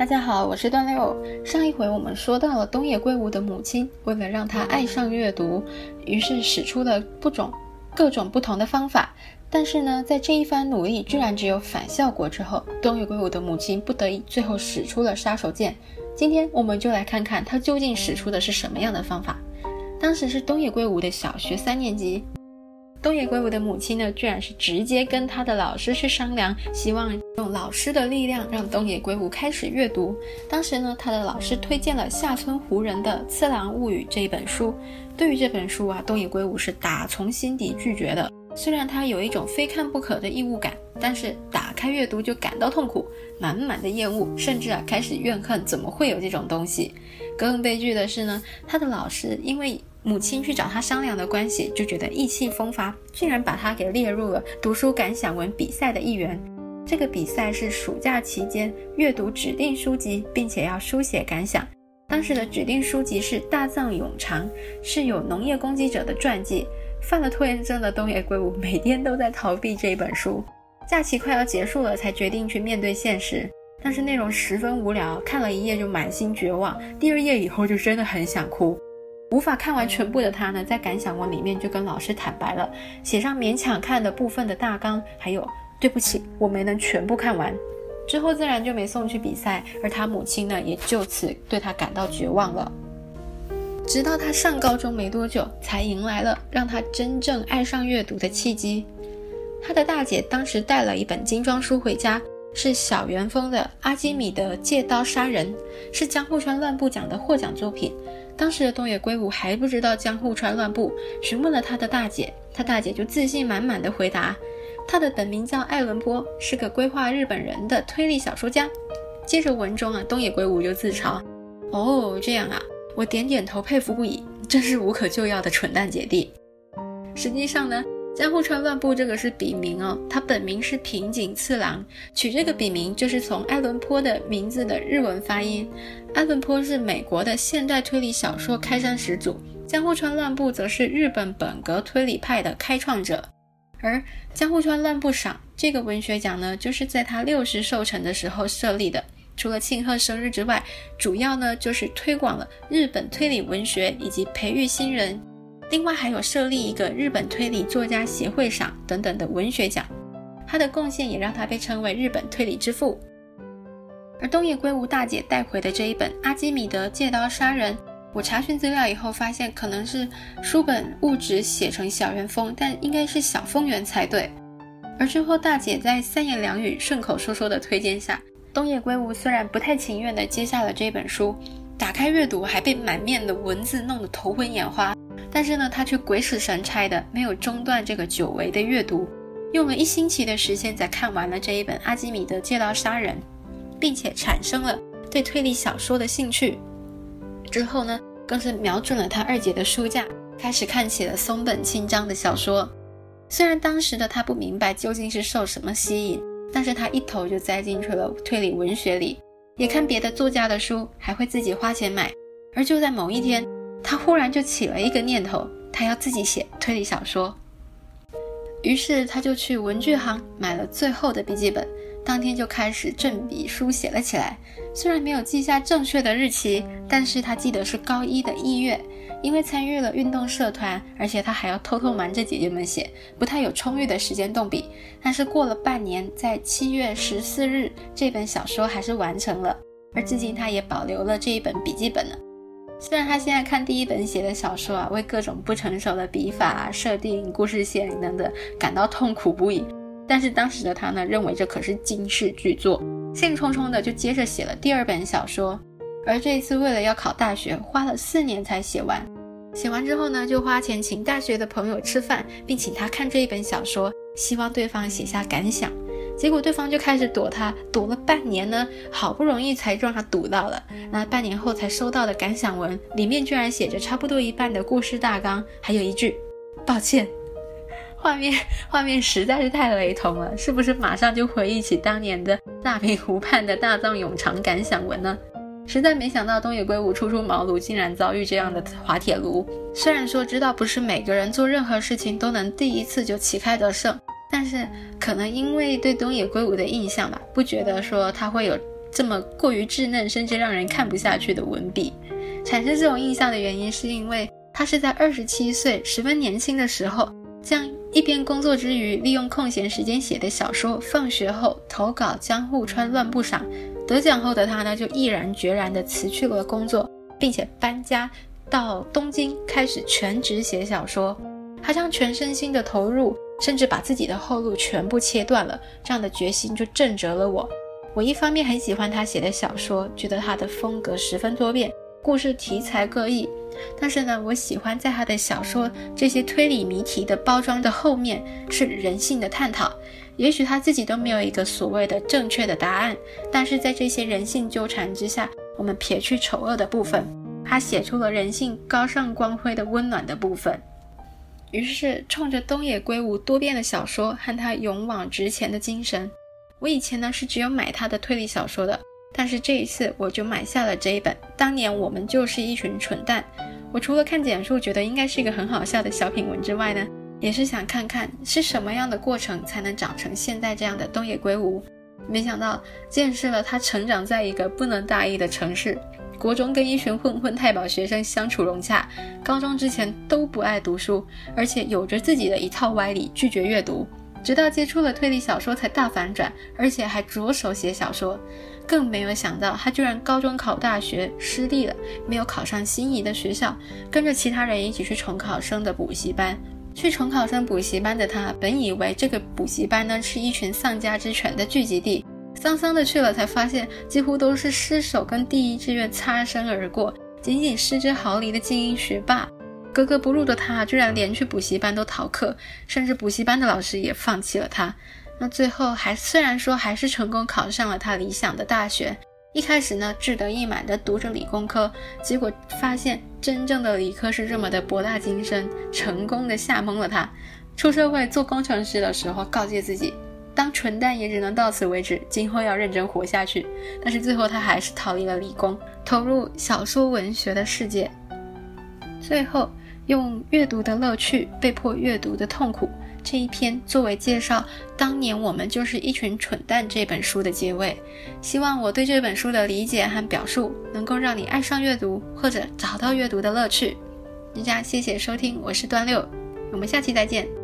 大家好，我是段六。上一回我们说到了东野圭吾的母亲，为了让他爱上阅读，于是使出了不种各种不同的方法。但是呢，在这一番努力居然只有反效果之后，东野圭吾的母亲不得已最后使出了杀手锏。今天我们就来看看他究竟使出的是什么样的方法。当时是东野圭吾的小学三年级。东野圭吾的母亲呢，居然是直接跟他的老师去商量，希望用老师的力量让东野圭吾开始阅读。当时呢，他的老师推荐了下村湖人的《次郎物语》这一本书。对于这本书啊，东野圭吾是打从心底拒绝的。虽然他有一种非看不可的异物感，但是打开阅读就感到痛苦，满满的厌恶，甚至啊开始怨恨，怎么会有这种东西？更悲剧的是呢，他的老师因为。母亲去找他商量的关系，就觉得意气风发，竟然把他给列入了读书感想文比赛的一员。这个比赛是暑假期间阅读指定书籍，并且要书写感想。当时的指定书籍是大藏永长，是有农业攻击者的传记。犯了拖延症的东野圭吾每天都在逃避这本书。假期快要结束了，才决定去面对现实，但是内容十分无聊，看了一页就满心绝望，第二页以后就真的很想哭。无法看完全部的他呢，在感想文里面就跟老师坦白了，写上勉强看的部分的大纲，还有对不起，我没能全部看完。之后自然就没送去比赛，而他母亲呢，也就此对他感到绝望了。直到他上高中没多久，才迎来了让他真正爱上阅读的契机。他的大姐当时带了一本精装书回家，是小原丰的《阿基米德借刀杀人》，是江户川乱步奖的获奖作品。当时的东野圭吾还不知道江户川乱步，询问了他的大姐，他大姐就自信满满的回答，他的本名叫艾伦坡，是个规划日本人的推理小说家。接着文中啊，东野圭吾就自嘲，哦这样啊，我点点头佩服不已，真是无可救药的蠢蛋姐弟。实际上呢。江户川乱步这个是笔名哦，他本名是平井次郎，取这个笔名就是从爱伦坡的名字的日文发音。爱伦坡是美国的现代推理小说开山始祖，江户川乱步则是日本本格推理派的开创者。而江户川乱步赏这个文学奖呢，就是在他六十寿辰的时候设立的，除了庆贺生日之外，主要呢就是推广了日本推理文学以及培育新人。另外还有设立一个日本推理作家协会赏等等的文学奖，他的贡献也让他被称为日本推理之父。而东野圭吾大姐带回的这一本《阿基米德借刀杀人》，我查询资料以后发现，可能是书本误纸写成小原风，但应该是小风原才对。而之后大姐在三言两语顺口说说的推荐下，东野圭吾虽然不太情愿的接下了这本书，打开阅读还被满面的文字弄得头昏眼花。但是呢，他却鬼使神差的没有中断这个久违的阅读，用了一星期的时间才看完了这一本《阿基米德借刀杀人》，并且产生了对推理小说的兴趣。之后呢，更是瞄准了他二姐的书架，开始看起了松本清张的小说。虽然当时的他不明白究竟是受什么吸引，但是他一头就栽进去了推理文学里，也看别的作家的书，还会自己花钱买。而就在某一天。他忽然就起了一个念头，他要自己写推理小说。于是他就去文具行买了最后的笔记本，当天就开始正笔书写了起来。虽然没有记下正确的日期，但是他记得是高一的一月，因为参与了运动社团，而且他还要偷偷瞒着姐姐们写，不太有充裕的时间动笔。但是过了半年，在七月十四日，这本小说还是完成了，而至今他也保留了这一本笔记本呢。虽然他现在看第一本写的小说啊，为各种不成熟的笔法、设定、故事线等等感到痛苦不已，但是当时的他呢，认为这可是惊世巨作，兴冲冲的就接着写了第二本小说。而这一次为了要考大学，花了四年才写完。写完之后呢，就花钱请大学的朋友吃饭，并请他看这一本小说，希望对方写下感想。结果对方就开始躲他，躲了半年呢，好不容易才让他堵到了。那半年后才收到的感想文，里面居然写着差不多一半的故事大纲，还有一句“抱歉”。画面画面实在是太雷同了，是不是马上就回忆起当年的大明湖畔的大藏永长感想文呢？实在没想到东野圭吾初出茅庐，竟然遭遇这样的滑铁卢。虽然说知道不是每个人做任何事情都能第一次就旗开得胜。但是可能因为对东野圭吾的印象吧，不觉得说他会有这么过于稚嫩，甚至让人看不下去的文笔。产生这种印象的原因，是因为他是在二十七岁，十分年轻的时候，将一边工作之余，利用空闲时间写的小说，放学后投稿江户川乱步赏。得奖后的他呢，就毅然决然地辞去了工作，并且搬家到东京，开始全职写小说。他将全身心的投入，甚至把自己的后路全部切断了。这样的决心就震折了我。我一方面很喜欢他写的小说，觉得他的风格十分多变，故事题材各异。但是呢，我喜欢在他的小说这些推理谜题的包装的后面是人性的探讨。也许他自己都没有一个所谓的正确的答案，但是在这些人性纠缠之下，我们撇去丑恶的部分，他写出了人性高尚光辉的温暖的部分。于是，冲着东野圭吾多变的小说和他勇往直前的精神，我以前呢是只有买他的推理小说的，但是这一次我就买下了这一本。当年我们就是一群蠢蛋。我除了看简述觉得应该是一个很好笑的小品文之外呢，也是想看看是什么样的过程才能长成现在这样的东野圭吾。没想到见识了他成长在一个不能大意的城市。国中跟一群混混太保学生相处融洽，高中之前都不爱读书，而且有着自己的一套歪理，拒绝阅读。直到接触了推理小说才大反转，而且还着手写小说。更没有想到，他居然高中考大学失利了，没有考上心仪的学校，跟着其他人一起去重考生的补习班。去重考生补习班的他，本以为这个补习班呢是一群丧家之犬的聚集地。桑桑的去了，才发现几乎都是失手跟第一志愿擦身而过，仅仅失之毫厘的精英学霸。格格不入的他，居然连去补习班都逃课，甚至补习班的老师也放弃了他。那最后还虽然说还是成功考上了他理想的大学，一开始呢志得意满的读着理工科，结果发现真正的理科是这么的博大精深，成功的吓懵了他。出社会做工程师的时候，告诫自己。当蠢蛋也只能到此为止，今后要认真活下去。但是最后他还是逃离了理工，投入小说文学的世界。最后用阅读的乐趣被迫阅读的痛苦这一篇作为介绍，当年我们就是一群蠢蛋这本书的结尾。希望我对这本书的理解和表述能够让你爱上阅读，或者找到阅读的乐趣。大家谢谢收听，我是端六，我们下期再见。